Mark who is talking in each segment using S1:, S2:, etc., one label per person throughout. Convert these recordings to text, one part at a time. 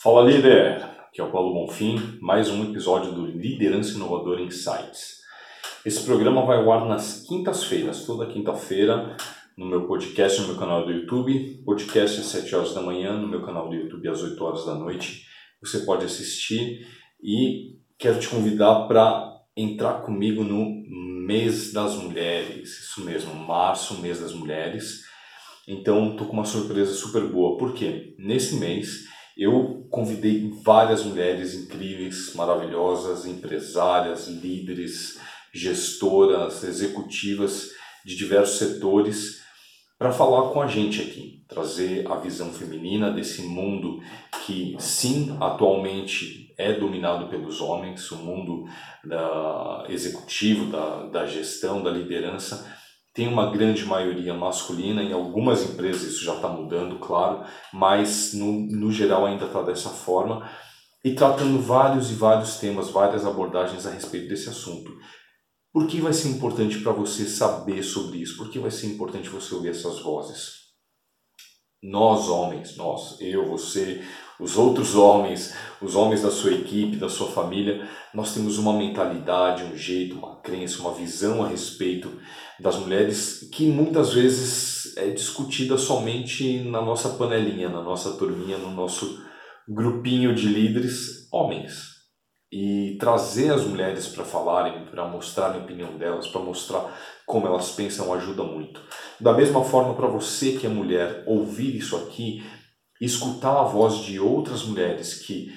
S1: Fala líder, aqui é o Paulo Bonfim, mais um episódio do Liderança Inovadora Insights. Esse programa vai ao ar nas quintas-feiras, toda quinta-feira, no meu podcast, no meu canal do YouTube, podcast às 7 horas da manhã, no meu canal do YouTube às 8 horas da noite. Você pode assistir e quero te convidar para entrar comigo no mês das mulheres, isso mesmo, março, mês das mulheres. Então, estou com uma surpresa super boa, porque nesse mês eu convidei várias mulheres incríveis, maravilhosas, empresárias, líderes, gestoras, executivas de diversos setores para falar com a gente aqui, trazer a visão feminina desse mundo que, sim, atualmente é dominado pelos homens, o mundo da executivo, da, da gestão, da liderança, tem uma grande maioria masculina, em algumas empresas isso já está mudando, claro, mas no, no geral ainda está dessa forma, e tratando vários e vários temas, várias abordagens a respeito desse assunto. Por que vai ser importante para você saber sobre isso? Por que vai ser importante você ouvir essas vozes? Nós, homens, nós, eu, você, os outros homens, os homens da sua equipe, da sua família, nós temos uma mentalidade, um jeito, uma crença, uma visão a respeito das mulheres que muitas vezes é discutida somente na nossa panelinha, na nossa turminha, no nosso grupinho de líderes homens e trazer as mulheres para falarem, para mostrar a opinião delas, para mostrar como elas pensam ajuda muito. Da mesma forma, para você que é mulher, ouvir isso aqui, escutar a voz de outras mulheres que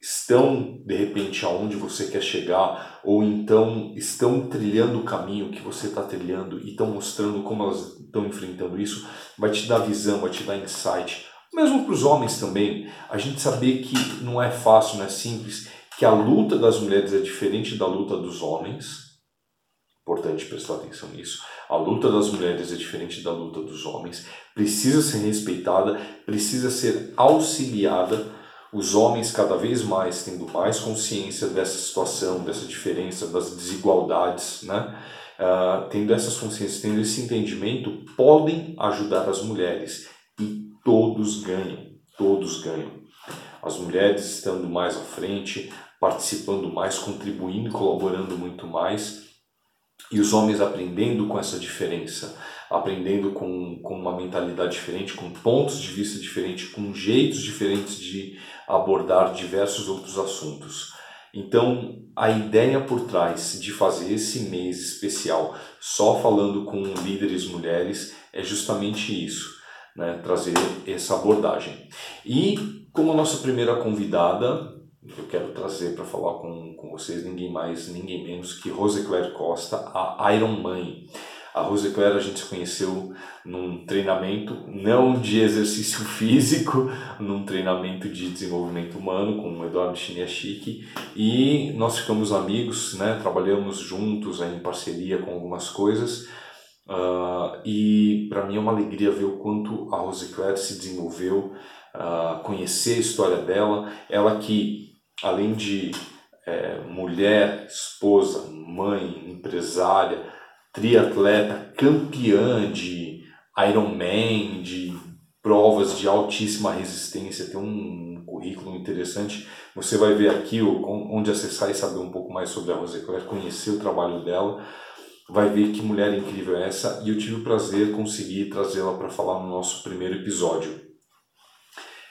S1: estão de repente aonde você quer chegar ou então estão trilhando o caminho que você está trilhando e estão mostrando como elas estão enfrentando isso, vai te dar visão, vai te dar insight. Mesmo para os homens também, a gente saber que não é fácil, não é simples que a luta das mulheres é diferente da luta dos homens. Importante prestar atenção nisso. A luta das mulheres é diferente da luta dos homens. Precisa ser respeitada, precisa ser auxiliada. Os homens, cada vez mais, tendo mais consciência dessa situação, dessa diferença, das desigualdades, né? Uh, tendo essas consciências, tendo esse entendimento, podem ajudar as mulheres. E todos ganham. Todos ganham. As mulheres estando mais à frente, participando mais, contribuindo, colaborando muito mais, e os homens aprendendo com essa diferença, aprendendo com, com uma mentalidade diferente, com pontos de vista diferentes, com jeitos diferentes de abordar diversos outros assuntos. Então, a ideia por trás de fazer esse mês especial só falando com líderes mulheres é justamente isso, né? trazer essa abordagem. E como a nossa primeira convidada, eu quero trazer para falar com, com vocês ninguém mais, ninguém menos que Roseclaire Costa, a Iron Mãe. A Roseclaire a gente se conheceu num treinamento, não de exercício físico, num treinamento de desenvolvimento humano com o Eduardo Chiniachik e nós ficamos amigos, né? trabalhamos juntos em parceria com algumas coisas uh, e para mim é uma alegria ver o quanto a Roseclaire se desenvolveu, uh, conhecer a história dela, ela que além de é, mulher, esposa, mãe, empresária, triatleta, campeã de Ironman, de provas de altíssima resistência, tem um currículo interessante. Você vai ver aqui onde acessar e saber um pouco mais sobre a Rosé conhecer o trabalho dela, vai ver que mulher incrível é essa e eu tive o prazer de conseguir trazê-la para falar no nosso primeiro episódio.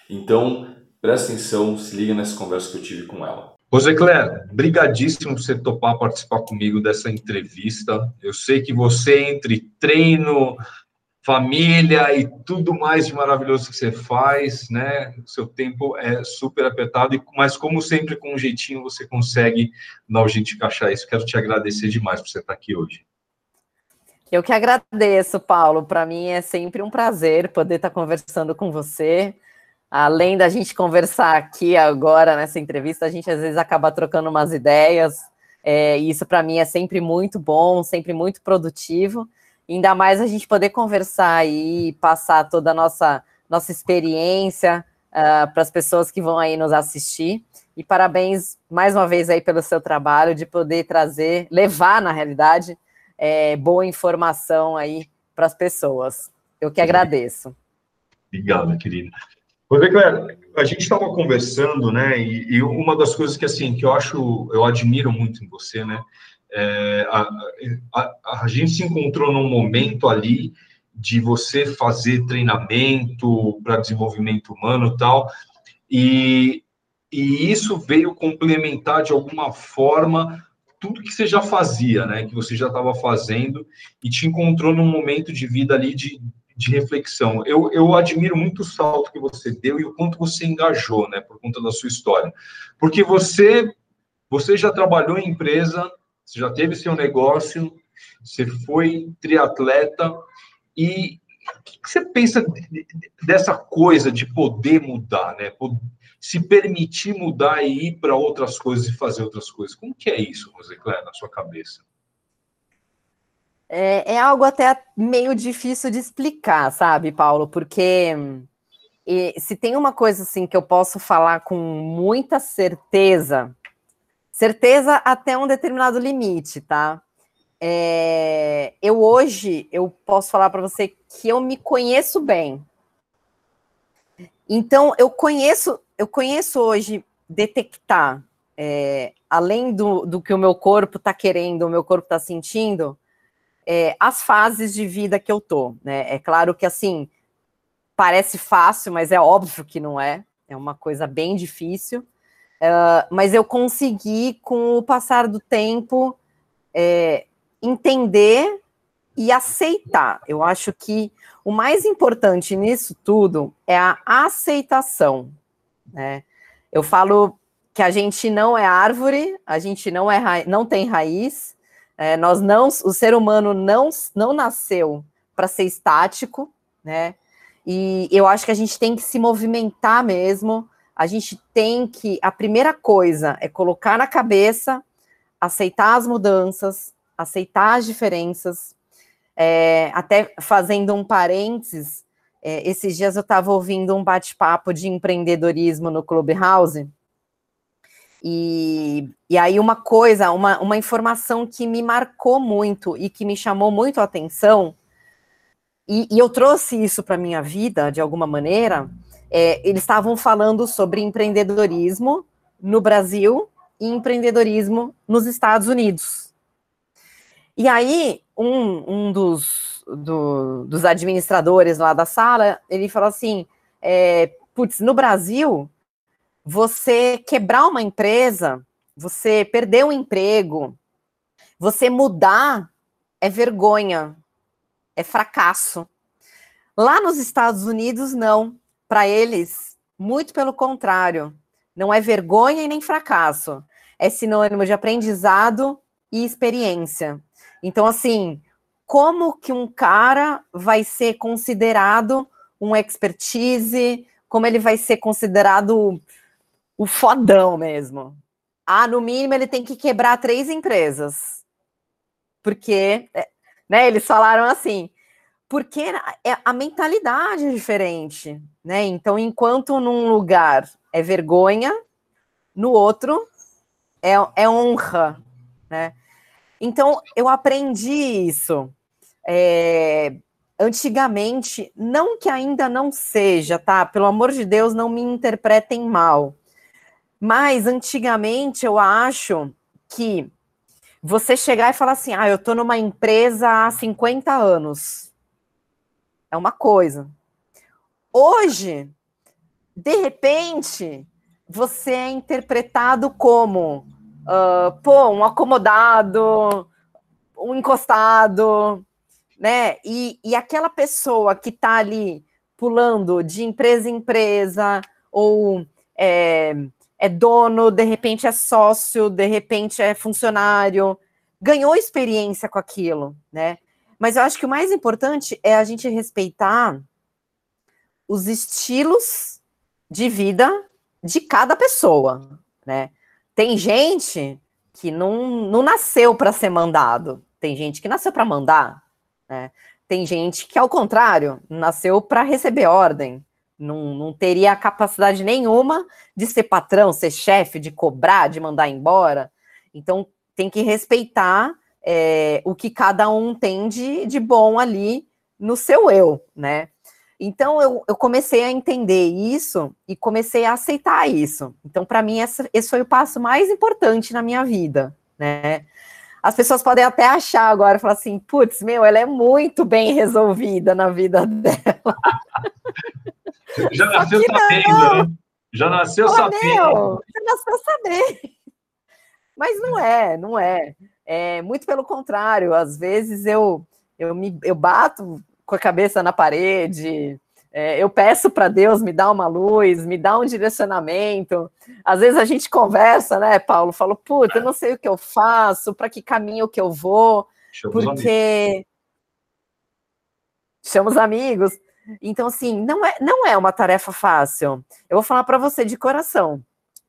S1: Então, Presta atenção, se liga nessa conversa que eu tive com ela.
S2: José Cléber, brigadíssimo por você topar participar comigo dessa entrevista. Eu sei que você, entre treino, família e tudo mais de maravilhoso que você faz, né? O seu tempo é super apertado, mas como sempre, com um jeitinho, você consegue dar o jeito de encaixar isso. Quero te agradecer demais por você estar aqui hoje.
S3: Eu que agradeço, Paulo. Para mim é sempre um prazer poder estar conversando com você além da gente conversar aqui agora nessa entrevista, a gente às vezes acaba trocando umas ideias, é, e isso para mim é sempre muito bom, sempre muito produtivo. Ainda mais a gente poder conversar e passar toda a nossa, nossa experiência uh, para as pessoas que vão aí nos assistir. E parabéns mais uma vez aí pelo seu trabalho de poder trazer, levar na realidade, é, boa informação aí para as pessoas. Eu que agradeço.
S2: Obrigado, querida. Cléber, a gente estava conversando, né, e, e, uma das coisas que, assim, que eu acho, eu admiro muito em você, né, é, a, a, a, gente se encontrou num momento ali de você fazer treinamento para desenvolvimento humano tal, e, e isso veio complementar de alguma forma tudo que você já fazia, né, que você já estava fazendo, e te encontrou num momento de vida ali de, de reflexão. Eu, eu admiro muito o salto que você deu e o quanto você engajou, né, por conta da sua história. Porque você, você já trabalhou em empresa, você já teve seu negócio, você foi triatleta e o que você pensa dessa coisa de poder mudar, né? Se permitir mudar e ir para outras coisas e fazer outras coisas. Como que é isso, Rosecléia, na sua cabeça?
S3: É, é, algo até meio difícil de explicar, sabe, Paulo? Porque e, se tem uma coisa assim que eu posso falar com muita certeza, certeza até um determinado limite, tá? É, eu hoje eu posso falar para você que eu me conheço bem. Então eu conheço, eu conheço hoje detectar, é, além do, do que o meu corpo está querendo, o meu corpo está sentindo, é, as fases de vida que eu tô, né? É claro que assim parece fácil, mas é óbvio que não é. É uma coisa bem difícil. Uh, mas eu consegui, com o passar do tempo, é, entender e aceitar. Eu acho que o mais importante nisso tudo é a aceitação. Né? Eu falo que a gente não é árvore, a gente não é não tem raiz, é, nós não, o ser humano não, não nasceu para ser estático, né? E eu acho que a gente tem que se movimentar mesmo. A gente tem que. A primeira coisa é colocar na cabeça, aceitar as mudanças, aceitar as diferenças. É, até fazendo um parênteses, é, esses dias eu estava ouvindo um bate-papo de empreendedorismo no Clubhouse e, e aí, uma coisa, uma, uma informação que me marcou muito e que me chamou muito a atenção, e, e eu trouxe isso para minha vida de alguma maneira. É, eles estavam falando sobre empreendedorismo no Brasil e empreendedorismo nos Estados Unidos. E aí, um, um dos, do, dos administradores lá da sala, ele falou assim: é, putz, no Brasil, você quebrar uma empresa, você perder um emprego, você mudar é vergonha, é fracasso. Lá nos Estados Unidos, não. Para eles, muito pelo contrário. Não é vergonha e nem fracasso. É sinônimo de aprendizado e experiência. Então, assim, como que um cara vai ser considerado um expertise? Como ele vai ser considerado o fodão mesmo. Ah, no mínimo ele tem que quebrar três empresas. Porque, é, né, eles falaram assim, porque é, a mentalidade é diferente, né? Então, enquanto num lugar é vergonha, no outro é, é honra, né? Então, eu aprendi isso. É, antigamente, não que ainda não seja, tá? Pelo amor de Deus, não me interpretem mal. Mas antigamente eu acho que você chegar e falar assim: ah, eu estou numa empresa há 50 anos. É uma coisa. Hoje, de repente, você é interpretado como uh, pô, um acomodado, um encostado, né? E, e aquela pessoa que está ali pulando de empresa em empresa, ou é, é dono, de repente é sócio, de repente é funcionário, ganhou experiência com aquilo, né? Mas eu acho que o mais importante é a gente respeitar os estilos de vida de cada pessoa, né? Tem gente que não, não nasceu para ser mandado, tem gente que nasceu para mandar, né? Tem gente que, ao contrário, nasceu para receber ordem, não, não teria capacidade nenhuma de ser patrão, ser chefe, de cobrar, de mandar embora. Então, tem que respeitar é, o que cada um tem de, de bom ali no seu eu, né? Então eu, eu comecei a entender isso e comecei a aceitar isso. Então, para mim, essa, esse foi o passo mais importante na minha vida, né? As pessoas podem até achar agora, falar assim, putz, meu, ela é muito bem resolvida na vida dela.
S2: Já nasceu sabendo, né? Já nasceu sabendo.
S3: já nasceu sabendo. Mas não é, não é. É muito pelo contrário. Às vezes eu eu me eu bato com a cabeça na parede. É, eu peço para Deus me dar uma luz, me dar um direcionamento. Às vezes a gente conversa, né, Paulo? Falo, puta, eu não sei o que eu faço, para que caminho que eu vou, porque chamamos amigos. Então, assim, não é, não é uma tarefa fácil. Eu vou falar para você de coração.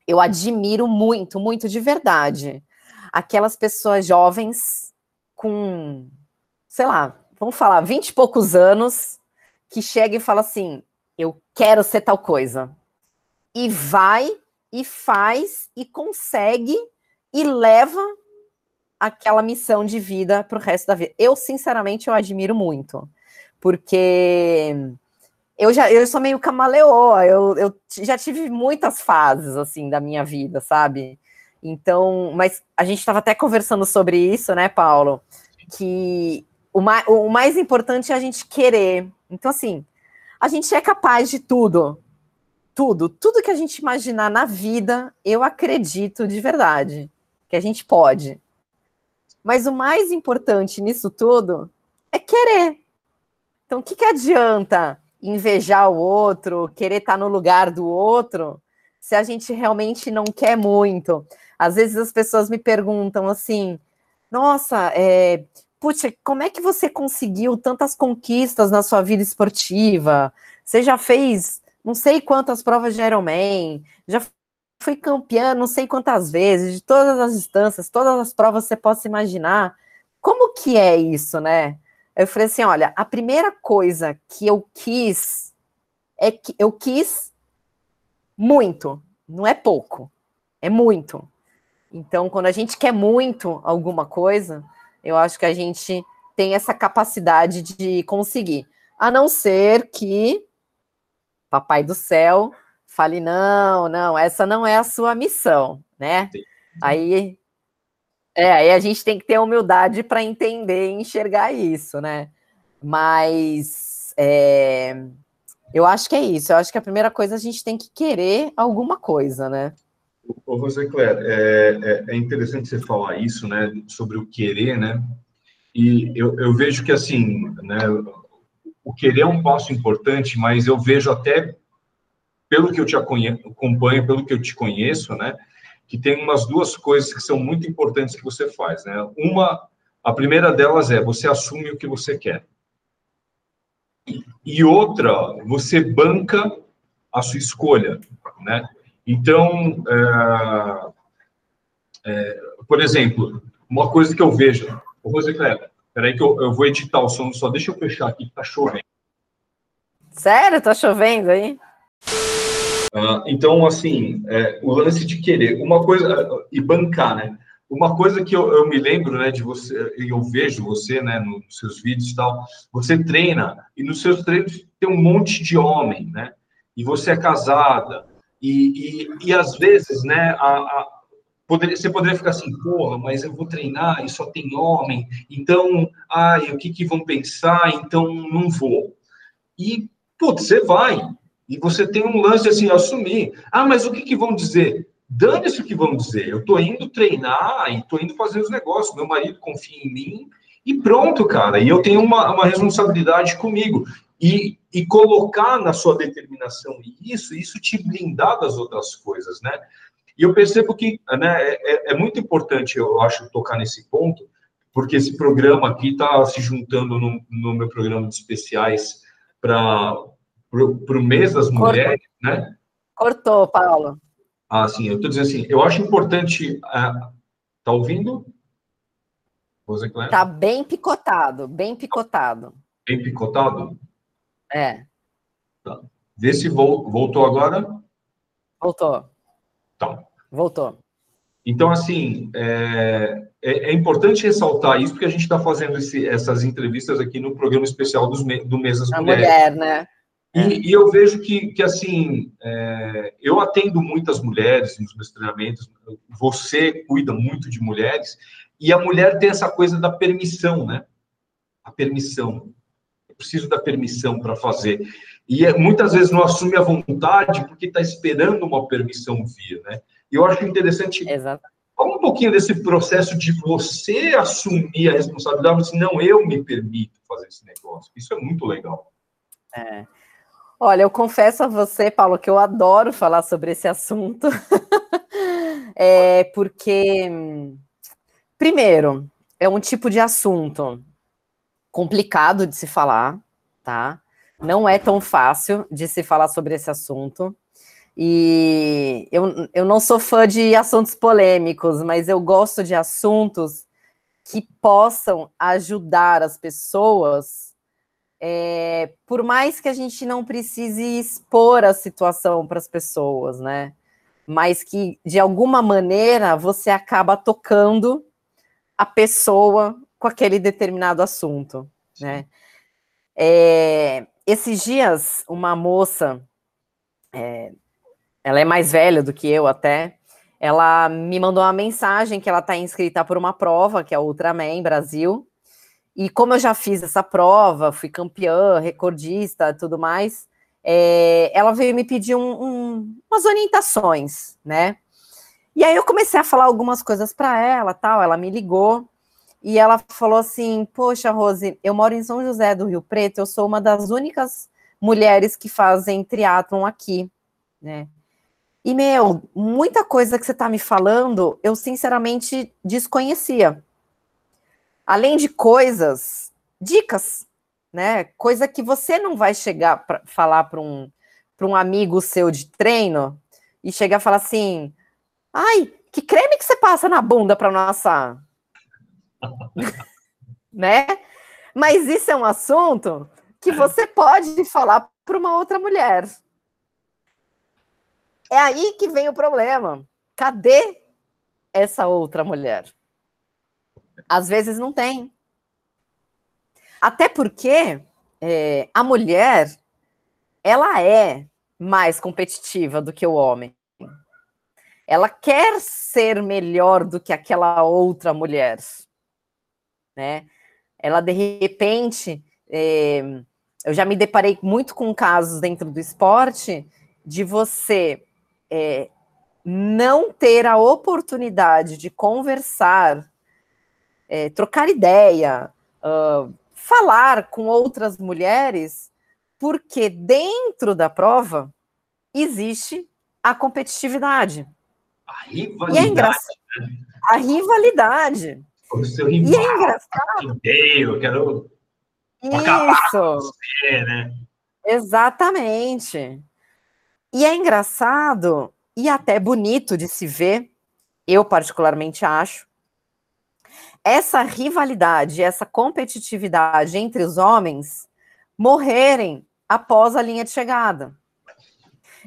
S3: Eu admiro muito, muito de verdade aquelas pessoas jovens com, sei lá, vamos falar, vinte e poucos anos, que chega e fala assim: eu quero ser tal coisa. E vai, e faz, e consegue, e leva aquela missão de vida para o resto da vida. Eu, sinceramente, eu admiro muito, porque eu já eu sou meio camaleoa, eu, eu já tive muitas fases assim da minha vida, sabe? Então, mas a gente estava até conversando sobre isso, né, Paulo? Que o mais, o mais importante é a gente querer. Então, assim, a gente é capaz de tudo. Tudo. Tudo que a gente imaginar na vida, eu acredito de verdade que a gente pode. Mas o mais importante nisso tudo é querer. Então, o que, que adianta invejar o outro, querer estar no lugar do outro, se a gente realmente não quer muito? Às vezes as pessoas me perguntam assim: nossa, é, como é que você conseguiu tantas conquistas na sua vida esportiva? Você já fez não sei quantas provas de Ironman, já foi campeã não sei quantas vezes, de todas as distâncias, todas as provas você possa imaginar. Como que é isso, né? Eu falei assim, olha, a primeira coisa que eu quis é que eu quis muito, não é pouco, é muito. Então, quando a gente quer muito alguma coisa, eu acho que a gente tem essa capacidade de conseguir. A não ser que Papai do Céu fale: não, não, essa não é a sua missão, né? Sim. Aí, é, aí a gente tem que ter humildade para entender e enxergar isso, né? Mas é, eu acho que é isso. Eu acho que a primeira coisa a gente tem que querer alguma coisa, né?
S2: Ô, José Claire, é, é, é, interessante você falar isso, né, sobre o querer, né, e eu, eu vejo que, assim, né, o querer é um passo importante, mas eu vejo até, pelo que eu te acompanho, pelo que eu te conheço, né, que tem umas duas coisas que são muito importantes que você faz, né, uma, a primeira delas é, você assume o que você quer, e outra, você banca a sua escolha, né, então, é, é, por exemplo, uma coisa que eu vejo, ô Rosicléia, peraí que eu, eu vou editar o som, só deixa eu fechar aqui, que tá chovendo.
S3: Sério? Tá chovendo aí?
S2: Uh, então, assim, é, o lance de querer, uma coisa, e bancar, né? Uma coisa que eu, eu, me lembro, né, de você, e eu vejo você, né, nos seus vídeos e tal, você treina, e nos seus treinos tem um monte de homem, né? E você é casada, e, e, e às vezes, né, a, a, poderia, você poderia ficar assim, porra, mas eu vou treinar e só tem homem, então, ai, o que que vão pensar, então não vou. E, putz, você vai, e você tem um lance assim, assumir. Ah, mas o que que vão dizer? Dane-se o que vão dizer. Eu tô indo treinar e tô indo fazer os negócios. Meu marido confia em mim e pronto, cara. E eu tenho uma, uma responsabilidade comigo e, e colocar na sua determinação isso, isso te blindar das outras coisas, né? E eu percebo que né, é, é muito importante, eu acho, tocar nesse ponto, porque esse programa aqui está se juntando no, no, meu programa de especiais para o mês das mulheres, Cortou. né?
S3: Cortou, Paulo.
S2: Ah, sim, eu estou dizendo assim, eu acho importante. Uh, tá ouvindo?
S3: Tá bem picotado, bem picotado.
S2: Bem picotado?
S3: É.
S2: Tá. Vê se voltou agora.
S3: Voltou.
S2: Tá.
S3: Voltou.
S2: Então, assim, é, é, é, importante ressaltar isso, porque a gente está fazendo esse, essas entrevistas aqui no programa especial dos, do Mês das
S3: a
S2: Mulheres.
S3: mulher, né?
S2: E, é. e, eu vejo que, que assim, é, eu atendo muitas mulheres nos meus treinamentos, você cuida muito de mulheres, e a mulher tem essa coisa da permissão, né? A permissão. Eu preciso da permissão para fazer. E é, muitas vezes não assume a vontade porque está esperando uma permissão vir, né? E eu acho interessante.
S3: Exato.
S2: Fala um pouquinho desse processo de você assumir a responsabilidade, assim, não, eu me permito fazer esse negócio. Isso é muito legal.
S3: É. Olha, eu confesso a você, Paulo, que eu adoro falar sobre esse assunto. é porque, primeiro, é um tipo de assunto complicado de se falar, tá? Não é tão fácil de se falar sobre esse assunto. E eu, eu não sou fã de assuntos polêmicos, mas eu gosto de assuntos que possam ajudar as pessoas é, por mais que a gente não precise expor a situação para as pessoas, né? Mas que de alguma maneira você acaba tocando a pessoa com aquele determinado assunto, né? É, esses dias, uma moça, é, ela é mais velha do que eu até, ela me mandou uma mensagem que ela está inscrita por uma prova, que é a Ultraman Brasil, e como eu já fiz essa prova, fui campeã, recordista, tudo mais, é, ela veio me pedir um, um, umas orientações, né? E aí eu comecei a falar algumas coisas para ela, tal. Ela me ligou e ela falou assim: Poxa, Rose, eu moro em São José do Rio Preto, eu sou uma das únicas mulheres que fazem triatlon aqui, né? E, meu, muita coisa que você está me falando, eu sinceramente desconhecia além de coisas, dicas, né? Coisa que você não vai chegar para falar para um, um amigo seu de treino e chegar a falar assim: ai, que creme que você passa na bunda para nossa. né? Mas isso é um assunto que você pode falar para uma outra mulher. É aí que vem o problema. Cadê essa outra mulher? Às vezes não tem. Até porque é, a mulher, ela é mais competitiva do que o homem. Ela quer ser melhor do que aquela outra mulher, né? Ela de repente, é, eu já me deparei muito com casos dentro do esporte de você é, não ter a oportunidade de conversar é, trocar ideia, uh, falar com outras mulheres, porque dentro da prova existe a competitividade.
S2: A rivalidade. E é engraçado. Né?
S3: A rivalidade.
S2: O seu rival, e é engraçado. Eu quero
S3: Isso. Você, né? Exatamente. E é engraçado e até bonito de se ver, eu particularmente acho, essa rivalidade, essa competitividade entre os homens morrerem após a linha de chegada.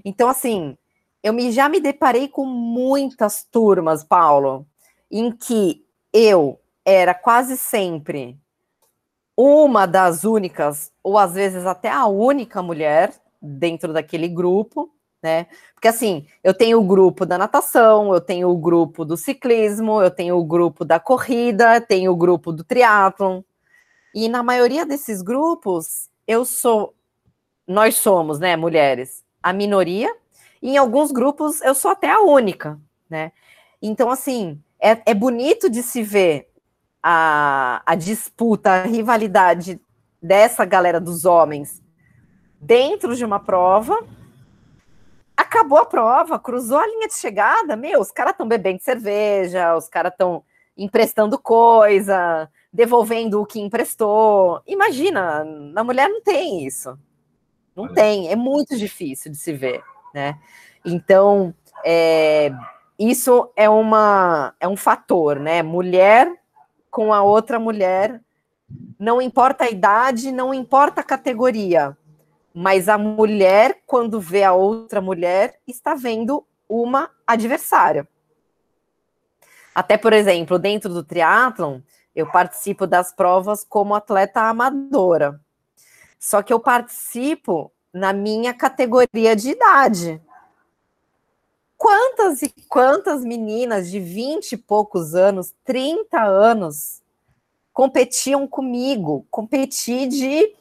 S3: Então, assim, eu me, já me deparei com muitas turmas, Paulo, em que eu era quase sempre uma das únicas, ou às vezes até a única mulher dentro daquele grupo, né? Porque assim, eu tenho o grupo da natação, eu tenho o grupo do ciclismo, eu tenho o grupo da corrida, tenho o grupo do triatlon. E na maioria desses grupos, eu sou nós somos, né, mulheres, a minoria, e em alguns grupos eu sou até a única, né? Então, assim, é, é bonito de se ver a, a disputa, a rivalidade dessa galera dos homens dentro de uma prova, acabou a prova, cruzou a linha de chegada, meu, os caras estão bebendo cerveja, os caras estão emprestando coisa, devolvendo o que emprestou. Imagina, na mulher não tem isso. Não tem, é muito difícil de se ver, né? Então, é, isso é, uma, é um fator, né? Mulher com a outra mulher, não importa a idade, não importa a categoria, mas a mulher, quando vê a outra mulher, está vendo uma adversária. Até, por exemplo, dentro do triatlon, eu participo das provas como atleta amadora. Só que eu participo na minha categoria de idade. Quantas e quantas meninas de 20 e poucos anos, 30 anos, competiam comigo? Competi de,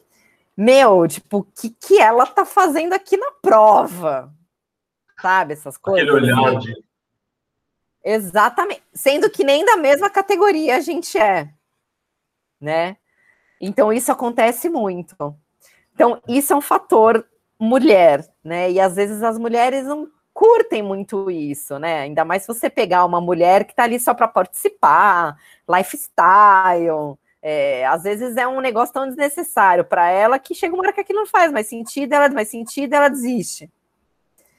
S3: meu, tipo, o que, que ela tá fazendo aqui na prova? Sabe, essas coisas.
S2: Aquele olhar de...
S3: Exatamente. Sendo que nem da mesma categoria a gente é, né? Então, isso acontece muito. Então, isso é um fator mulher, né? E às vezes as mulheres não curtem muito isso, né? Ainda mais se você pegar uma mulher que tá ali só para participar, lifestyle. É, às vezes é um negócio tão desnecessário para ela que chega uma hora que aquilo não faz mais sentido, ela mais sentido, ela desiste.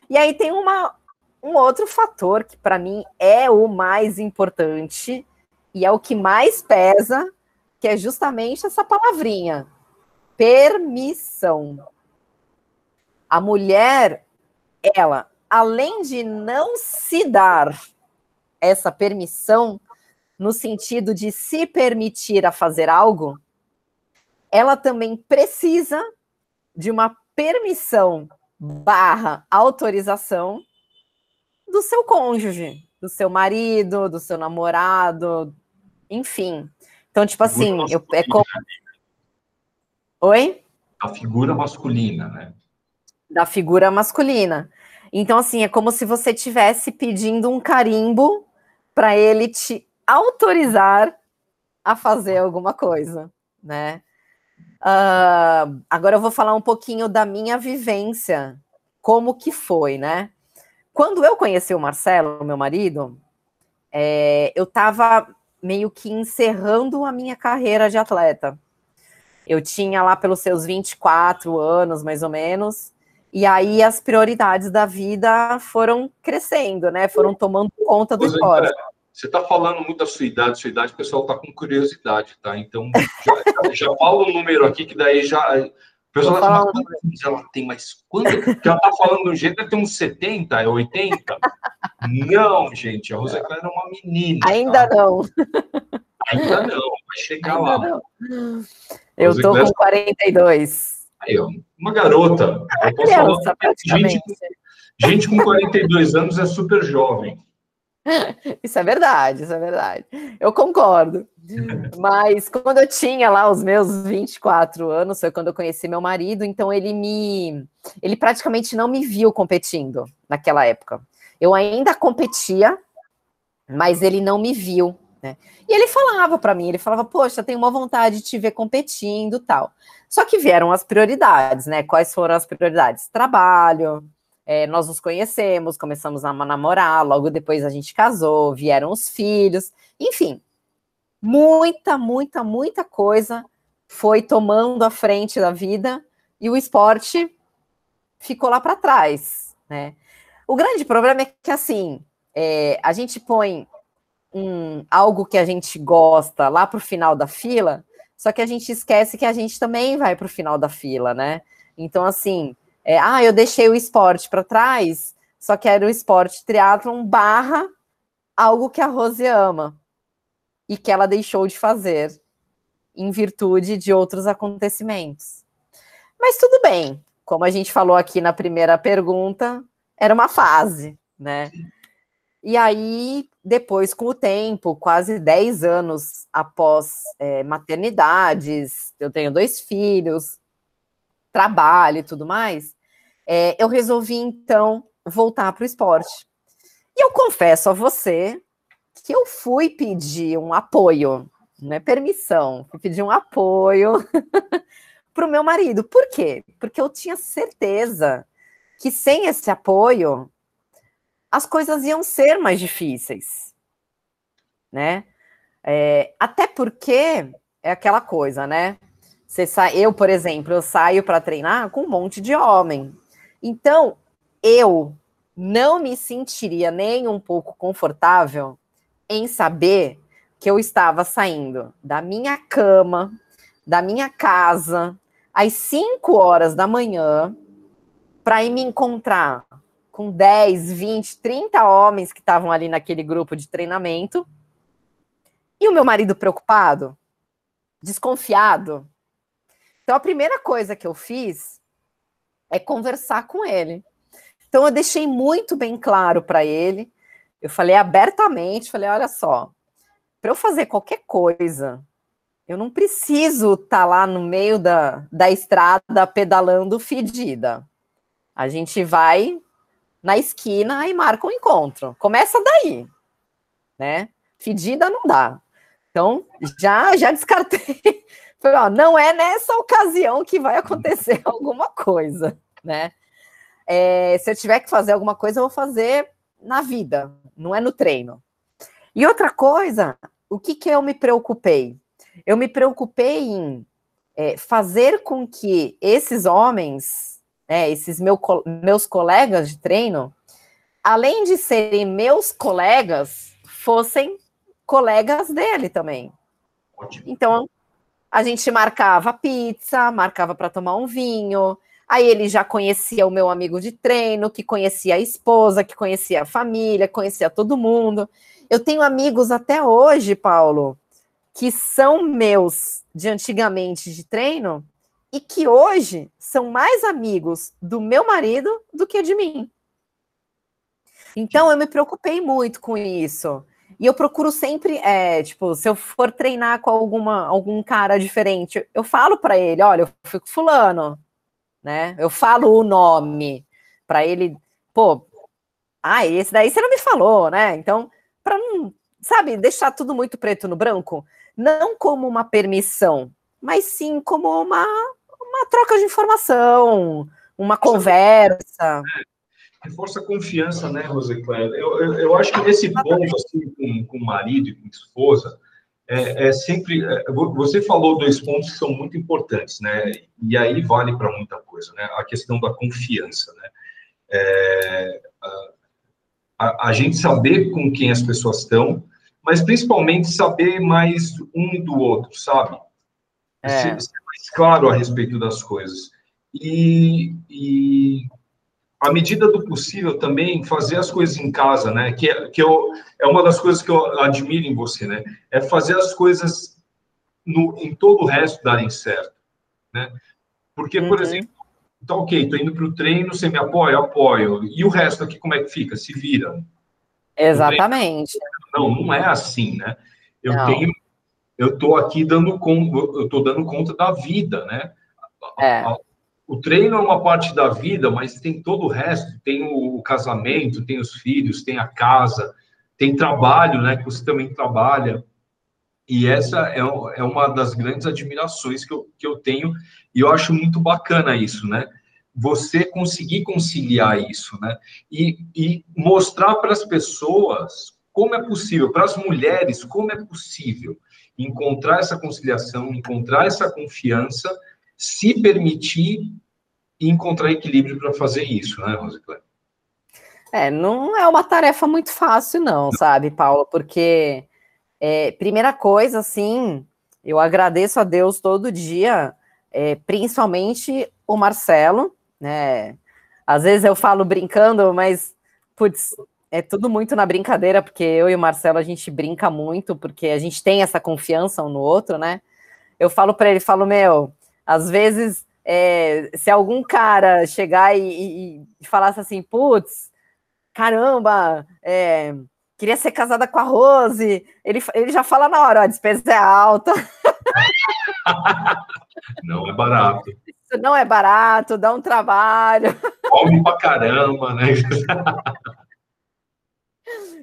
S3: E aí tem uma, um outro fator que para mim é o mais importante e é o que mais pesa, que é justamente essa palavrinha: permissão. A mulher, ela, além de não se dar essa permissão, no sentido de se permitir a fazer algo, ela também precisa de uma permissão barra autorização do seu cônjuge, do seu marido, do seu namorado, enfim. Então, tipo assim, eu, é como. Oi?
S2: A figura masculina, né?
S3: Da figura masculina. Então, assim, é como se você tivesse pedindo um carimbo para ele te autorizar a fazer alguma coisa, né? Uh, agora eu vou falar um pouquinho da minha vivência, como que foi, né? Quando eu conheci o Marcelo, meu marido, é, eu estava meio que encerrando a minha carreira de atleta. Eu tinha lá pelos seus 24 anos, mais ou menos, e aí as prioridades da vida foram crescendo, né? Foram tomando conta do pois esporte. É,
S2: você está falando muito da sua idade, sua idade, o pessoal está com curiosidade, tá? Então, já, já fala o número aqui, que daí já. O pessoal falar, quantos ela tem, mas quando? Ela está falando do jeito, deve ter uns 70, 80. Não, gente, a Roseclara é uma menina.
S3: Ainda tá? não.
S2: Ainda não, vai chegar Ainda lá. Não.
S3: Eu estou com 42.
S2: Aí, ó, uma garota.
S3: Eu posso criança, falar,
S2: gente, gente com 42 anos é super jovem.
S3: Isso é verdade, isso é verdade. Eu concordo. Mas quando eu tinha lá os meus 24 anos, foi quando eu conheci meu marido, então ele me ele praticamente não me viu competindo naquela época. Eu ainda competia, mas ele não me viu, né? E ele falava para mim, ele falava: "Poxa, tenho uma vontade de te ver competindo, tal". Só que vieram as prioridades, né? Quais foram as prioridades? Trabalho, é, nós nos conhecemos, começamos a namorar, logo depois a gente casou, vieram os filhos, enfim, muita, muita, muita coisa foi tomando a frente da vida e o esporte ficou lá para trás, né? O grande problema é que assim é, a gente põe um, algo que a gente gosta lá para o final da fila, só que a gente esquece que a gente também vai para o final da fila, né? Então, assim, é, ah, eu deixei o esporte para trás, só que era o esporte triatlon barra algo que a Rose ama e que ela deixou de fazer em virtude de outros acontecimentos. Mas tudo bem, como a gente falou aqui na primeira pergunta, era uma fase, né? E aí, depois, com o tempo, quase 10 anos após é, maternidades, eu tenho dois filhos, trabalho e tudo mais, é, eu resolvi então voltar para o esporte. E eu confesso a você que eu fui pedir um apoio, não é permissão, fui pedir um apoio para o meu marido. Por quê? Porque eu tinha certeza que sem esse apoio as coisas iam ser mais difíceis, né? É, até porque é aquela coisa, né? Você sa... Eu, por exemplo, eu saio para treinar com um monte de homem. Então, eu não me sentiria nem um pouco confortável em saber que eu estava saindo da minha cama, da minha casa, às 5 horas da manhã, para ir me encontrar com 10, 20, 30 homens que estavam ali naquele grupo de treinamento. E o meu marido preocupado, desconfiado, então, a primeira coisa que eu fiz é conversar com ele. Então eu deixei muito bem claro para ele. Eu falei abertamente, falei, olha só, para eu fazer qualquer coisa, eu não preciso estar tá lá no meio da, da estrada pedalando fedida. A gente vai na esquina e marca um encontro. Começa daí, né? Fedida não dá. Então, já já descartei. Falei, ó, não é nessa ocasião que vai acontecer alguma coisa, né? É, se eu tiver que fazer alguma coisa, eu vou fazer na vida, não é no treino. E outra coisa, o que, que eu me preocupei? Eu me preocupei em é, fazer com que esses homens, né, esses meu, meus colegas de treino, além de serem meus colegas, fossem colegas dele também. Então, a gente marcava pizza, marcava para tomar um vinho. Aí ele já conhecia o meu amigo de treino, que conhecia a esposa, que conhecia a família, conhecia todo mundo. Eu tenho amigos até hoje, Paulo, que são meus de antigamente de treino e que hoje são mais amigos do meu marido do que de mim. Então eu me preocupei muito com isso. E eu procuro sempre, é, tipo, se eu for treinar com alguma, algum cara diferente, eu falo para ele, olha, eu fico fulano, né? Eu falo o nome para ele, pô, ah, esse daí você não me falou, né? Então, para não, sabe, deixar tudo muito preto no branco, não como uma permissão, mas sim como uma, uma troca de informação, uma conversa.
S2: Reforça a confiança, né, Rosicléia? Eu, eu, eu, acho que nesse ponto, assim, com, com o marido e com esposa, é, é sempre. É, você falou dois pontos que são muito importantes, né? E aí vale para muita coisa, né? A questão da confiança, né? É, a, a, gente saber com quem as pessoas estão, mas principalmente saber mais um do outro, sabe? É. Ser, ser mais claro a respeito das coisas. E, e à medida do possível, também fazer as coisas em casa, né? Que, é, que eu, é uma das coisas que eu admiro em você, né? É fazer as coisas no, em todo o resto darem certo, né? Porque, por uhum. exemplo, tá ok, tô indo para o treino, você me apoia? Apoio. E o resto aqui, como é que fica? Se vira.
S3: Exatamente.
S2: Não, não é assim, né? Eu não. tenho, eu tô aqui dando conta, eu tô dando conta da vida, né? É. A, o treino é uma parte da vida, mas tem todo o resto, tem o casamento, tem os filhos, tem a casa, tem trabalho, né, que você também trabalha. E essa é, é uma das grandes admirações que eu, que eu tenho, e eu acho muito bacana isso, né? Você conseguir conciliar isso, né? E, e mostrar para as pessoas como é possível, para as mulheres, como é possível encontrar essa conciliação, encontrar essa confiança se permitir encontrar equilíbrio para fazer isso, né, Rosicléia?
S3: É, não é uma tarefa muito fácil, não, sabe, Paulo? Porque, é, primeira coisa, assim, eu agradeço a Deus todo dia, é, principalmente o Marcelo, né? Às vezes eu falo brincando, mas, putz, é tudo muito na brincadeira, porque eu e o Marcelo a gente brinca muito, porque a gente tem essa confiança um no outro, né? Eu falo para ele, falo, meu, às vezes, é, se algum cara chegar e, e falasse assim, putz, caramba, é, queria ser casada com a Rose, ele, ele já fala na hora, a despesa é alta.
S2: Não é barato.
S3: Isso não é barato, dá um trabalho.
S2: Come pra caramba, né?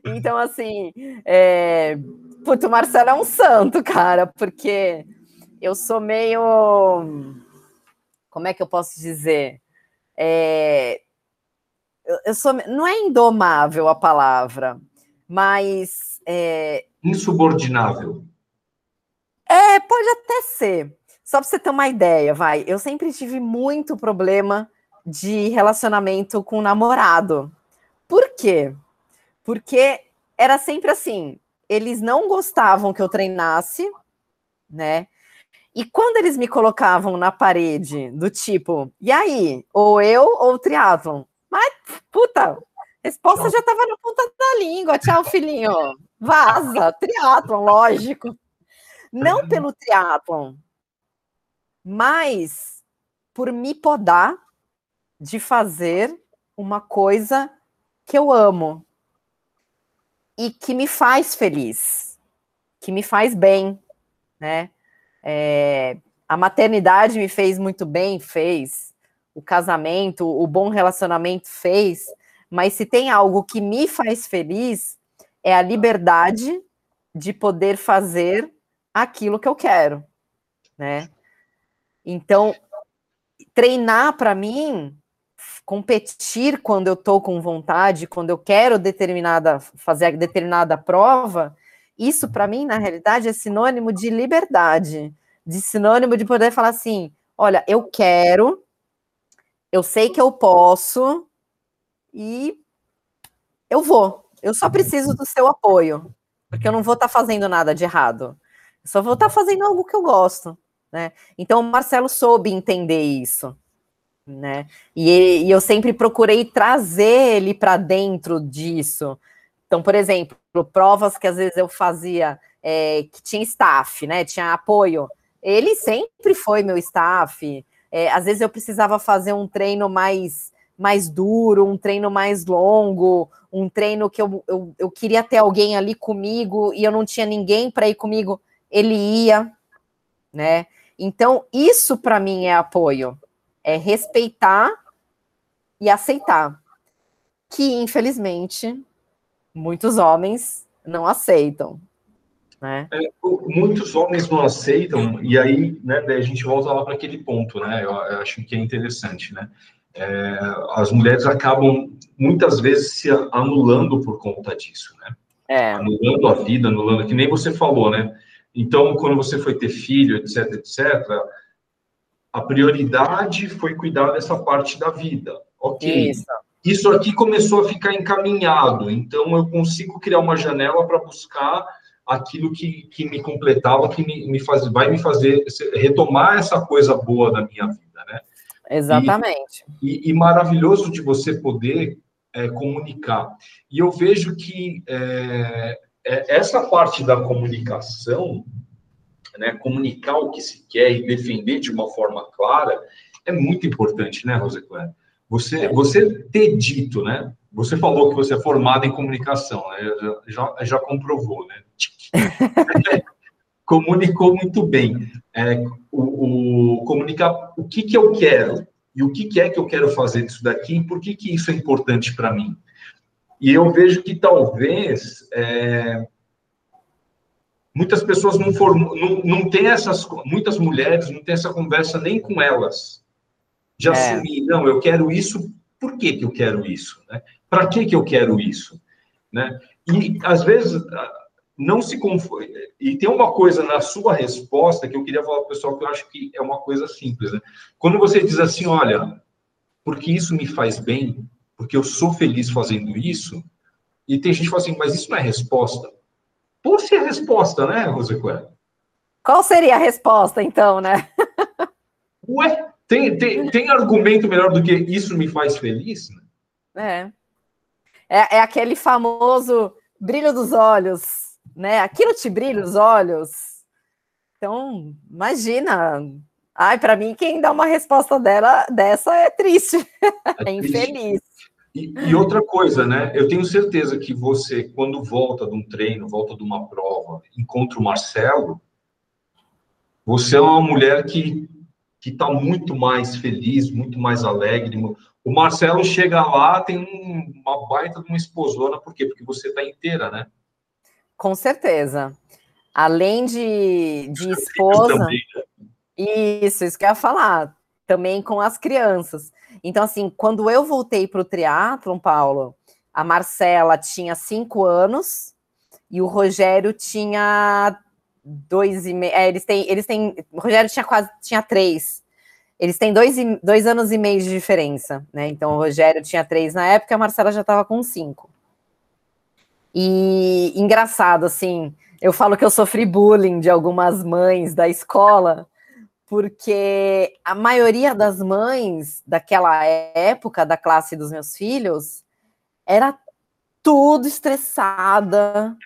S3: Então, assim, é... Puto, o Marcelo é um santo, cara, porque eu sou meio. Como é que eu posso dizer? É, eu sou. Não é indomável a palavra, mas. É,
S2: Insubordinável.
S3: É, pode até ser. Só para você ter uma ideia, vai. Eu sempre tive muito problema de relacionamento com namorado. Por quê? Porque era sempre assim. Eles não gostavam que eu treinasse, né? E quando eles me colocavam na parede, do tipo, e aí, ou eu ou o triatlon? Mas, puta, a resposta já estava na ponta da língua. Tchau, filhinho. Vaza, triatlon, lógico. Não pelo triatlon, mas por me podar de fazer uma coisa que eu amo e que me faz feliz, que me faz bem, né? É, a maternidade me fez muito bem, fez. O casamento, o bom relacionamento fez. Mas se tem algo que me faz feliz, é a liberdade de poder fazer aquilo que eu quero, né? Então, treinar para mim, competir quando eu estou com vontade, quando eu quero determinada fazer determinada prova, isso para mim na realidade é sinônimo de liberdade, de sinônimo de poder falar assim, olha, eu quero, eu sei que eu posso e eu vou. Eu só preciso do seu apoio, porque eu não vou estar tá fazendo nada de errado. Eu só vou estar tá fazendo algo que eu gosto, né? Então o Marcelo soube entender isso, né? E, e eu sempre procurei trazer ele para dentro disso. Então, por exemplo, provas que às vezes eu fazia é, que tinha staff, né? Tinha apoio. Ele sempre foi meu staff. É, às vezes eu precisava fazer um treino mais mais duro, um treino mais longo, um treino que eu, eu, eu queria ter alguém ali comigo e eu não tinha ninguém para ir comigo, ele ia, né? Então, isso para mim é apoio, é respeitar e aceitar. Que, infelizmente, muitos homens não aceitam. Né?
S2: É, muitos homens não aceitam, e aí né, a gente volta lá para aquele ponto, né? Eu, eu acho que é interessante, né? é, as mulheres acabam muitas vezes se anulando por conta disso, né? É. Anulando a vida, anulando, que nem você falou, né? Então, quando você foi ter filho, etc, etc, a prioridade foi cuidar dessa parte da vida. Ok. Isso. Isso aqui começou a ficar encaminhado, então eu consigo criar uma janela para buscar aquilo que, que me completava, que me, me faz, vai me fazer retomar essa coisa boa da minha vida, né?
S3: Exatamente.
S2: E, e, e maravilhoso de você poder é, comunicar. E eu vejo que é, é, essa parte da comunicação, né, comunicar o que se quer e defender de uma forma clara, é muito importante, né, Rosicléia? Você, você ter dito, né? Você falou que você é formada em comunicação, né? Já, já comprovou, né? Comunicou muito bem é, o, o, comunicar o que, que eu quero e o que, que é que eu quero fazer disso daqui e por que, que isso é importante para mim. E eu vejo que talvez é, muitas pessoas não, formam, não, não têm essas, muitas mulheres não têm essa conversa nem com elas, de é. assumir, não, eu quero isso, por que, que eu quero isso? Né? Para que, que eu quero isso? Né? E, às vezes, não se confunde. E tem uma coisa na sua resposta que eu queria falar para o pessoal que eu acho que é uma coisa simples. Né? Quando você diz assim, olha, porque isso me faz bem, porque eu sou feliz fazendo isso, e tem gente que fala assim, mas isso não é resposta. Pô, se é resposta, né, Rosequer?
S3: Qual seria a resposta, então, né?
S2: Ué, tem, tem, tem argumento melhor do que isso me faz feliz?
S3: Né? É. é. É aquele famoso brilho dos olhos né? Aquilo te brilha os olhos. Então, imagina. Ai, para mim, quem dá uma resposta dela dessa é triste, é, é infeliz.
S2: E, e, outra coisa, né? Eu tenho certeza que você, quando volta de um treino, volta de uma prova, encontra o Marcelo, você é uma mulher que que está muito mais feliz, muito mais alegre. O Marcelo chega lá, tem uma baita de uma esposona, por quê? Porque você está inteira, né?
S3: Com certeza. Além de, de esposa. Também, né? Isso, isso que eu ia falar. Também com as crianças. Então, assim, quando eu voltei para o triatlon, Paulo, a Marcela tinha cinco anos e o Rogério tinha dois e meio. É, eles têm, eles têm. O Rogério tinha quase tinha três. Eles têm dois, dois anos e meio de diferença, né? Então o Rogério tinha três na época, a Marcela já estava com cinco. E engraçado, assim, eu falo que eu sofri bullying de algumas mães da escola, porque a maioria das mães daquela época, da classe dos meus filhos, era tudo estressada,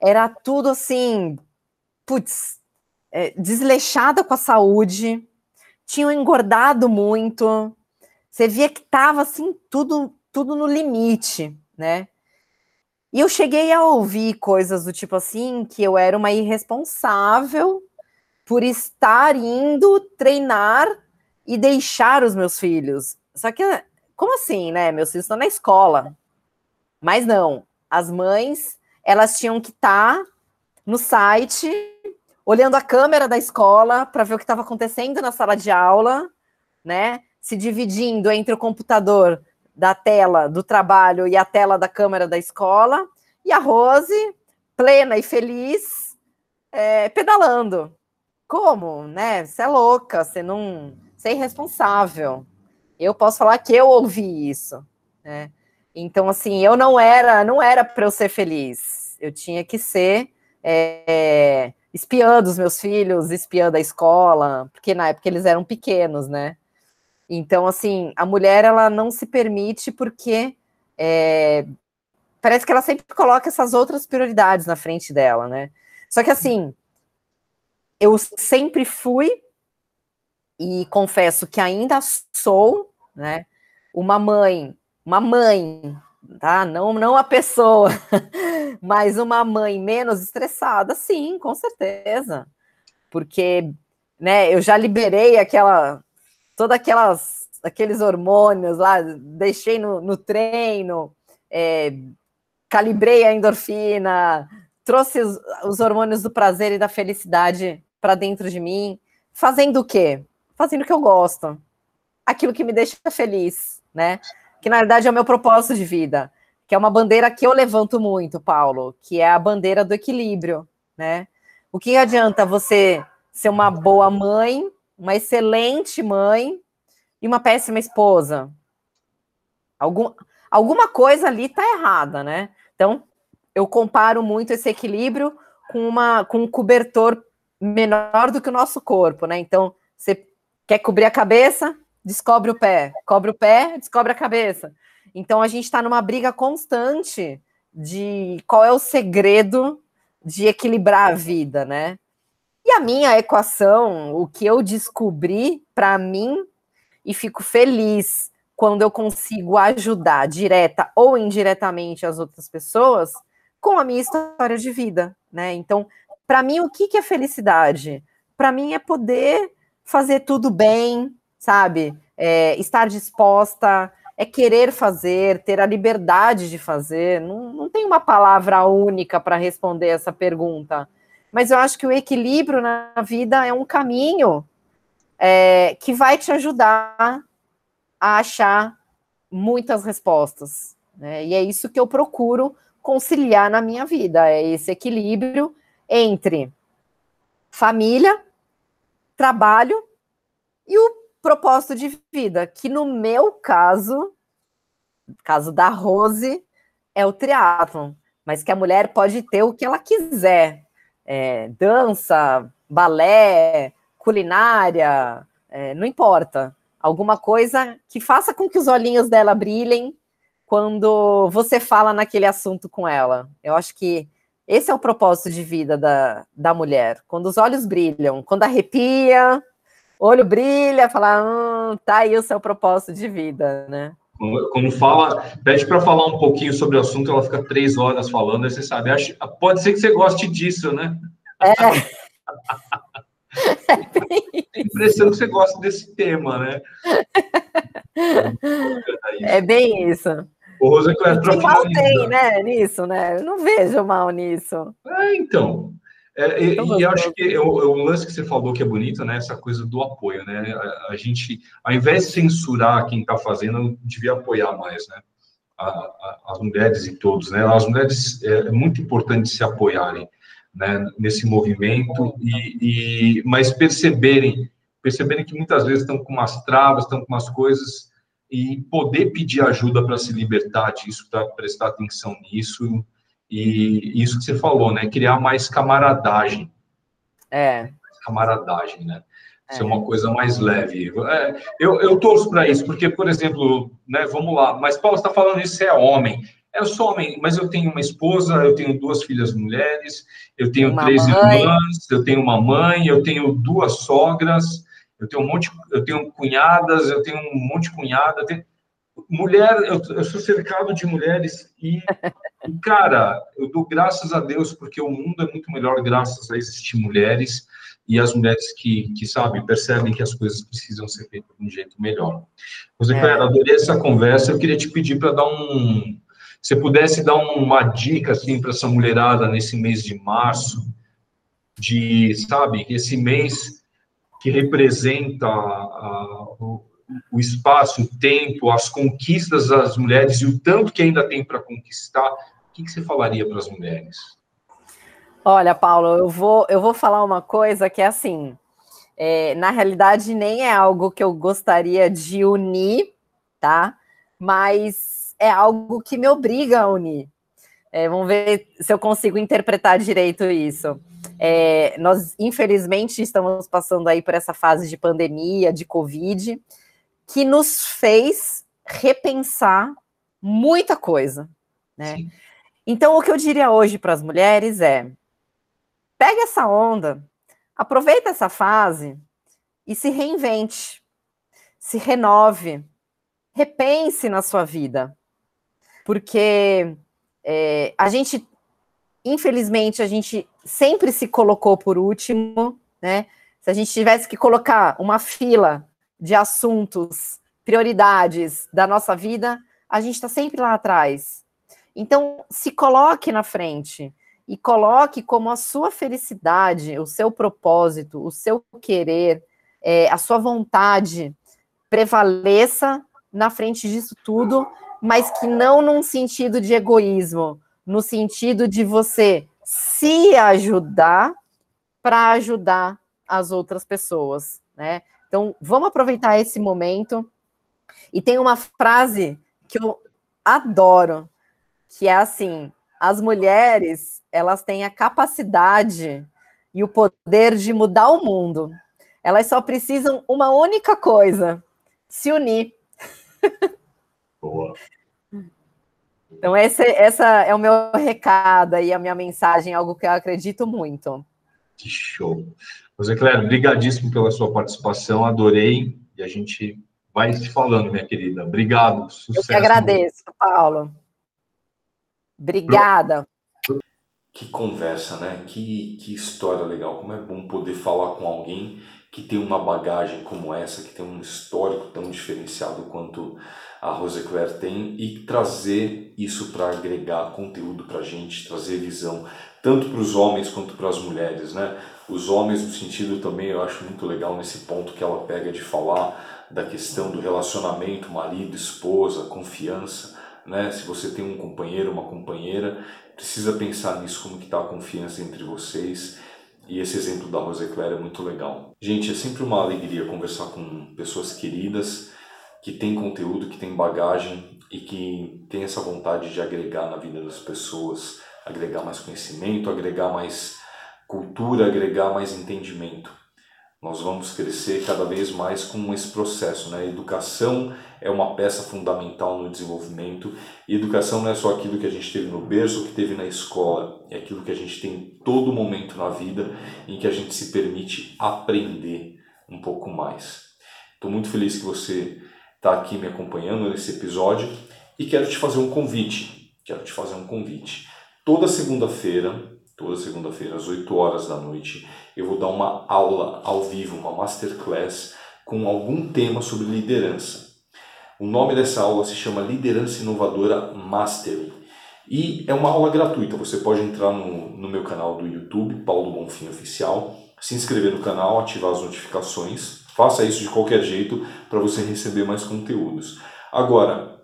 S3: era tudo assim, putz, é, desleixada com a saúde, tinham engordado muito, você via que estava assim tudo tudo no limite, né? E eu cheguei a ouvir coisas do tipo assim que eu era uma irresponsável por estar indo treinar e deixar os meus filhos. Só que como assim, né? Meus filhos estão na escola. Mas não, as mães, elas tinham que estar tá no site olhando a câmera da escola para ver o que estava acontecendo na sala de aula, né? Se dividindo entre o computador da tela do trabalho e a tela da câmera da escola, e a Rose, plena e feliz, é, pedalando. Como, né? Você é louca, você não. Você é irresponsável. Eu posso falar que eu ouvi isso, né? Então, assim, eu não era, não era para eu ser feliz. Eu tinha que ser é, espiando os meus filhos, espiando a escola, porque na época eles eram pequenos, né? Então, assim, a mulher ela não se permite porque é, parece que ela sempre coloca essas outras prioridades na frente dela, né? Só que assim, eu sempre fui e confesso que ainda sou, né? Uma mãe, uma mãe, tá? Não, não a pessoa, mas uma mãe menos estressada, sim, com certeza, porque, né? Eu já liberei aquela todas aquelas aqueles hormônios lá, deixei no, no treino, é, calibrei a endorfina, trouxe os, os, hormônios do prazer e da felicidade para dentro de mim, fazendo o quê? Fazendo o que eu gosto, aquilo que me deixa feliz, né? Que na verdade é o meu propósito de vida, que é uma bandeira que eu levanto muito, Paulo, que é a bandeira do equilíbrio, né? O que adianta você ser uma boa mãe uma excelente mãe e uma péssima esposa. Algum, alguma coisa ali está errada, né? Então, eu comparo muito esse equilíbrio com, uma, com um cobertor menor do que o nosso corpo, né? Então, você quer cobrir a cabeça, descobre o pé, cobre o pé, descobre a cabeça. Então, a gente está numa briga constante de qual é o segredo de equilibrar a vida, né? E a minha equação, o que eu descobri para mim, e fico feliz quando eu consigo ajudar direta ou indiretamente as outras pessoas com a minha história de vida, né? Então, para mim, o que, que é felicidade? Para mim é poder fazer tudo bem, sabe? É, estar disposta, é querer fazer, ter a liberdade de fazer. Não, não tem uma palavra única para responder essa pergunta mas eu acho que o equilíbrio na vida é um caminho é, que vai te ajudar a achar muitas respostas. Né? E é isso que eu procuro conciliar na minha vida, é esse equilíbrio entre família, trabalho e o propósito de vida, que no meu caso, caso da Rose, é o triatlon, mas que a mulher pode ter o que ela quiser, é, dança, balé, culinária, é, não importa. Alguma coisa que faça com que os olhinhos dela brilhem quando você fala naquele assunto com ela. Eu acho que esse é o propósito de vida da, da mulher. Quando os olhos brilham, quando arrepia, olho brilha, fala, hum, tá aí o seu propósito de vida, né?
S2: Quando fala, pede para falar um pouquinho sobre o assunto, ela fica três horas falando, aí você sabe, acho, pode ser que você goste disso, né? É. é impressão que você gosta desse tema, né?
S3: É bem isso.
S2: O Rosa Clara,
S3: que mal tem, né, nisso, né? Eu não vejo mal nisso.
S2: É, então. É, e, e acho que o, o, lance que você falou que é bonito, né? Essa coisa do apoio, né? A, a gente, ao invés de censurar quem está fazendo, devia apoiar mais, né? A, a, as mulheres e todos, né? As mulheres é, é muito importante se apoiarem, né? Nesse movimento e, e mas perceberem, perceberem que muitas vezes estão com umas travas, estão com umas coisas e poder pedir ajuda para se libertar disso, para prestar atenção nisso e isso que você falou, né? Criar mais camaradagem.
S3: É.
S2: Camaradagem, né? Ser é. uma coisa mais leve. É, eu, eu torço para isso, porque, por exemplo, né, vamos lá, mas Paulo está falando isso, você é homem. Eu sou homem, mas eu tenho uma esposa, eu tenho duas filhas mulheres, eu tenho uma três mãe. irmãs, eu tenho uma mãe, eu tenho duas sogras, Eu tenho um monte, eu tenho cunhadas, eu tenho um monte de cunhada, tenho... mulher, eu, eu, sou cercado de mulheres e, cara, eu dou graças a Deus porque o mundo é muito melhor graças a existir mulheres e as mulheres que, que sabem, percebem que as coisas precisam ser feitas de um jeito melhor. José é. Clara, adorei essa conversa, eu queria te pedir para dar um, se pudesse dar uma dica assim para essa mulherada nesse mês de março, de, sabe, esse mês que representa a, o, o espaço, o tempo, as conquistas das mulheres e o tanto que ainda tem para conquistar, o que, que você falaria para as mulheres?
S3: Olha, Paulo, eu vou, eu vou falar uma coisa que é assim, é, na realidade nem é algo que eu gostaria de unir, tá? Mas é algo que me obriga a unir. É, vamos ver se eu consigo interpretar direito isso. É, nós, infelizmente, estamos passando aí por essa fase de pandemia, de Covid, que nos fez repensar muita coisa, né? Sim. Então, o que eu diria hoje para as mulheres é: pegue essa onda, aproveita essa fase e se reinvente, se renove, repense na sua vida, porque é, a gente, infelizmente, a gente sempre se colocou por último, né? Se a gente tivesse que colocar uma fila de assuntos, prioridades da nossa vida, a gente está sempre lá atrás. Então, se coloque na frente e coloque como a sua felicidade, o seu propósito, o seu querer, é, a sua vontade prevaleça na frente disso tudo, mas que não num sentido de egoísmo, no sentido de você se ajudar para ajudar as outras pessoas, né? Então, vamos aproveitar esse momento. E tem uma frase que eu adoro, que é assim: as mulheres, elas têm a capacidade e o poder de mudar o mundo. Elas só precisam uma única coisa: se unir. Boa. Então, esse, essa é o meu recado e a minha mensagem, algo que eu acredito muito.
S2: Que show. José Cléber, brigadíssimo pela sua participação, adorei, e a gente vai se falando, minha querida. Obrigado,
S3: sucesso. Eu que agradeço, Paulo. Obrigada.
S1: Que conversa, né? Que, que história legal. Como é bom poder falar com alguém que tem uma bagagem como essa, que tem um histórico tão diferenciado quanto a Rose Claire tem e trazer isso para agregar conteúdo para a gente, trazer visão tanto para os homens quanto para as mulheres, né? Os homens no sentido também eu acho muito legal nesse ponto que ela pega de falar da questão do relacionamento marido esposa confiança, né? Se você tem um companheiro uma companheira precisa pensar nisso como que está a confiança entre vocês e esse exemplo da Rose Claire é muito legal. Gente, é sempre uma alegria conversar com pessoas queridas que têm conteúdo, que têm bagagem e que têm essa vontade de agregar na vida das pessoas, agregar mais conhecimento, agregar mais cultura, agregar mais entendimento. Nós vamos crescer cada vez mais com esse processo. Né? Educação é uma peça fundamental no desenvolvimento. E educação não é só aquilo que a gente teve no berço, que teve na escola, é aquilo que a gente tem em todo momento na vida em que a gente se permite aprender um pouco mais. Estou muito feliz que você está aqui me acompanhando nesse episódio e quero te fazer um convite. Quero te fazer um convite. Toda segunda-feira toda segunda-feira às 8 horas da noite, eu vou dar uma aula ao vivo, uma masterclass com algum tema sobre liderança. O nome dessa aula se chama Liderança Inovadora Mastery. E é uma aula gratuita, você pode entrar no, no meu canal do YouTube, Paulo Bonfim Oficial, se inscrever no canal, ativar as notificações. Faça isso de qualquer jeito para você receber mais conteúdos. Agora,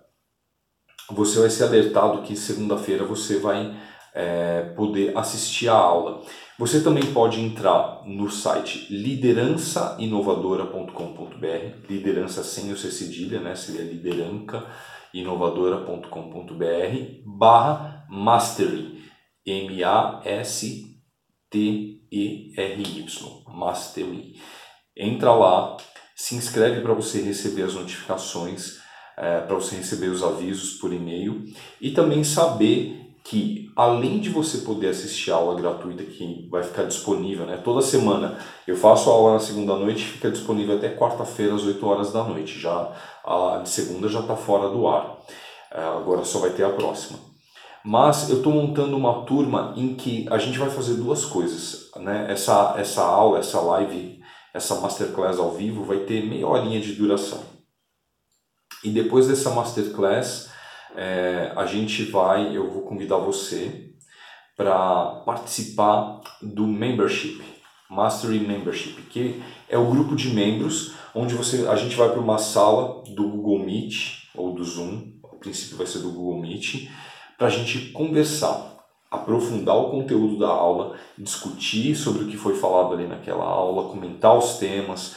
S1: você vai ser alertado que segunda-feira você vai é, poder assistir a aula. Você também pode entrar no site liderançainovadora.com.br, liderança sem o C cedilha, né? seria liderançainovadora.com.br barra mastery, M-A-S-T-E-R-Y, mastery. Entra lá, se inscreve para você receber as notificações, é, para você receber os avisos por e-mail e também saber que além de você poder assistir a aula gratuita que vai ficar disponível, né, toda semana eu faço a aula na segunda noite, fica disponível até quarta-feira às 8 horas da noite, já a de segunda já está fora do ar, é, agora só vai ter a próxima. Mas eu estou montando uma turma em que a gente vai fazer duas coisas, né? Essa essa aula, essa live, essa masterclass ao vivo vai ter meia horinha de duração. E depois dessa masterclass é, a gente vai, eu vou convidar você para participar do membership, Mastery Membership, que é o grupo de membros onde você, a gente vai para uma sala do Google Meet ou do Zoom, a princípio vai ser do Google Meet, para a gente conversar, aprofundar o conteúdo da aula, discutir sobre o que foi falado ali naquela aula, comentar os temas,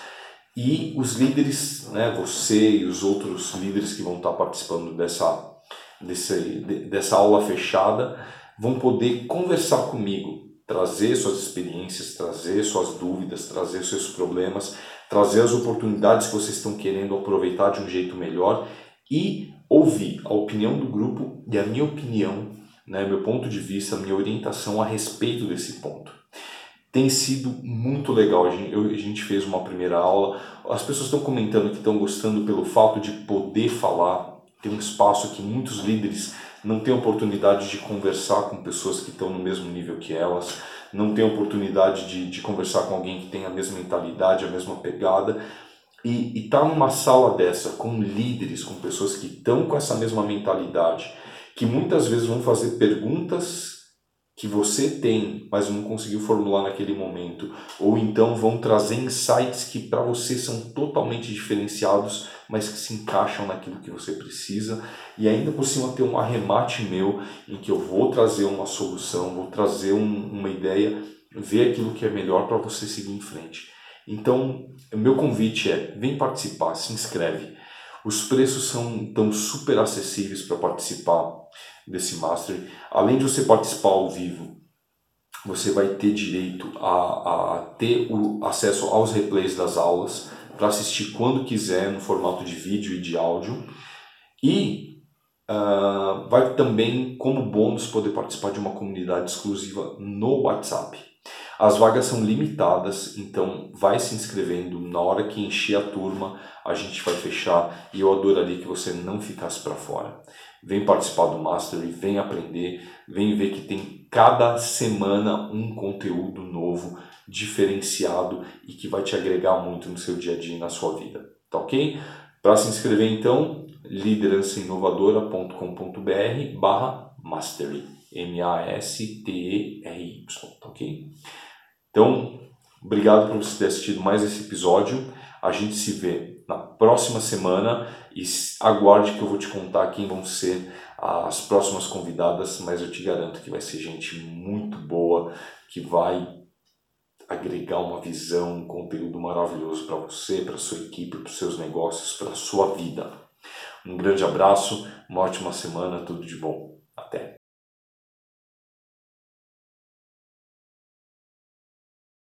S1: e os líderes, né, você e os outros líderes que vão estar participando dessa desse, dessa aula fechada vão poder conversar comigo, trazer suas experiências, trazer suas dúvidas, trazer seus problemas, trazer as oportunidades que vocês estão querendo aproveitar de um jeito melhor e ouvir a opinião do grupo e a minha opinião, né, meu ponto de vista, minha orientação a respeito desse ponto. Tem sido muito legal. A gente, fez uma primeira aula. As pessoas estão comentando que estão gostando pelo fato de poder falar tem um espaço que muitos líderes não têm oportunidade de conversar com pessoas que estão no mesmo nível que elas, não têm oportunidade de, de conversar com alguém que tem a mesma mentalidade, a mesma pegada. E estar tá numa sala dessa com líderes, com pessoas que estão com essa mesma mentalidade, que muitas vezes vão fazer perguntas que você tem, mas não conseguiu formular naquele momento, ou então vão trazer insights que para você são totalmente diferenciados, mas que se encaixam naquilo que você precisa, e ainda por cima ter um arremate meu em que eu vou trazer uma solução, vou trazer um, uma ideia, ver aquilo que é melhor para você seguir em frente. Então, meu convite é: vem participar, se inscreve. Os preços são tão super acessíveis para participar desse Master. Além de você participar ao vivo, você vai ter direito a, a ter o acesso aos replays das aulas para assistir quando quiser no formato de vídeo e de áudio. E uh, vai também, como bônus, poder participar de uma comunidade exclusiva no WhatsApp. As vagas são limitadas, então vai se inscrevendo. Na hora que encher a turma, a gente vai fechar e eu adoraria que você não ficasse para fora. Vem participar do Mastery, vem aprender, vem ver que tem cada semana um conteúdo novo, diferenciado e que vai te agregar muito no seu dia a dia e na sua vida. Tá ok? Para se inscrever então, liderançainovadora.com.br barra Mastery. M-A-S-T-E-R-Y, tá ok? Então, obrigado por você ter assistido mais esse episódio. A gente se vê na próxima semana e aguarde que eu vou te contar quem vão ser as próximas convidadas, mas eu te garanto que vai ser gente muito boa, que vai agregar uma visão, um conteúdo maravilhoso para você, para sua equipe, para os seus negócios, para a sua vida. Um grande abraço, uma ótima semana, tudo de bom. Até!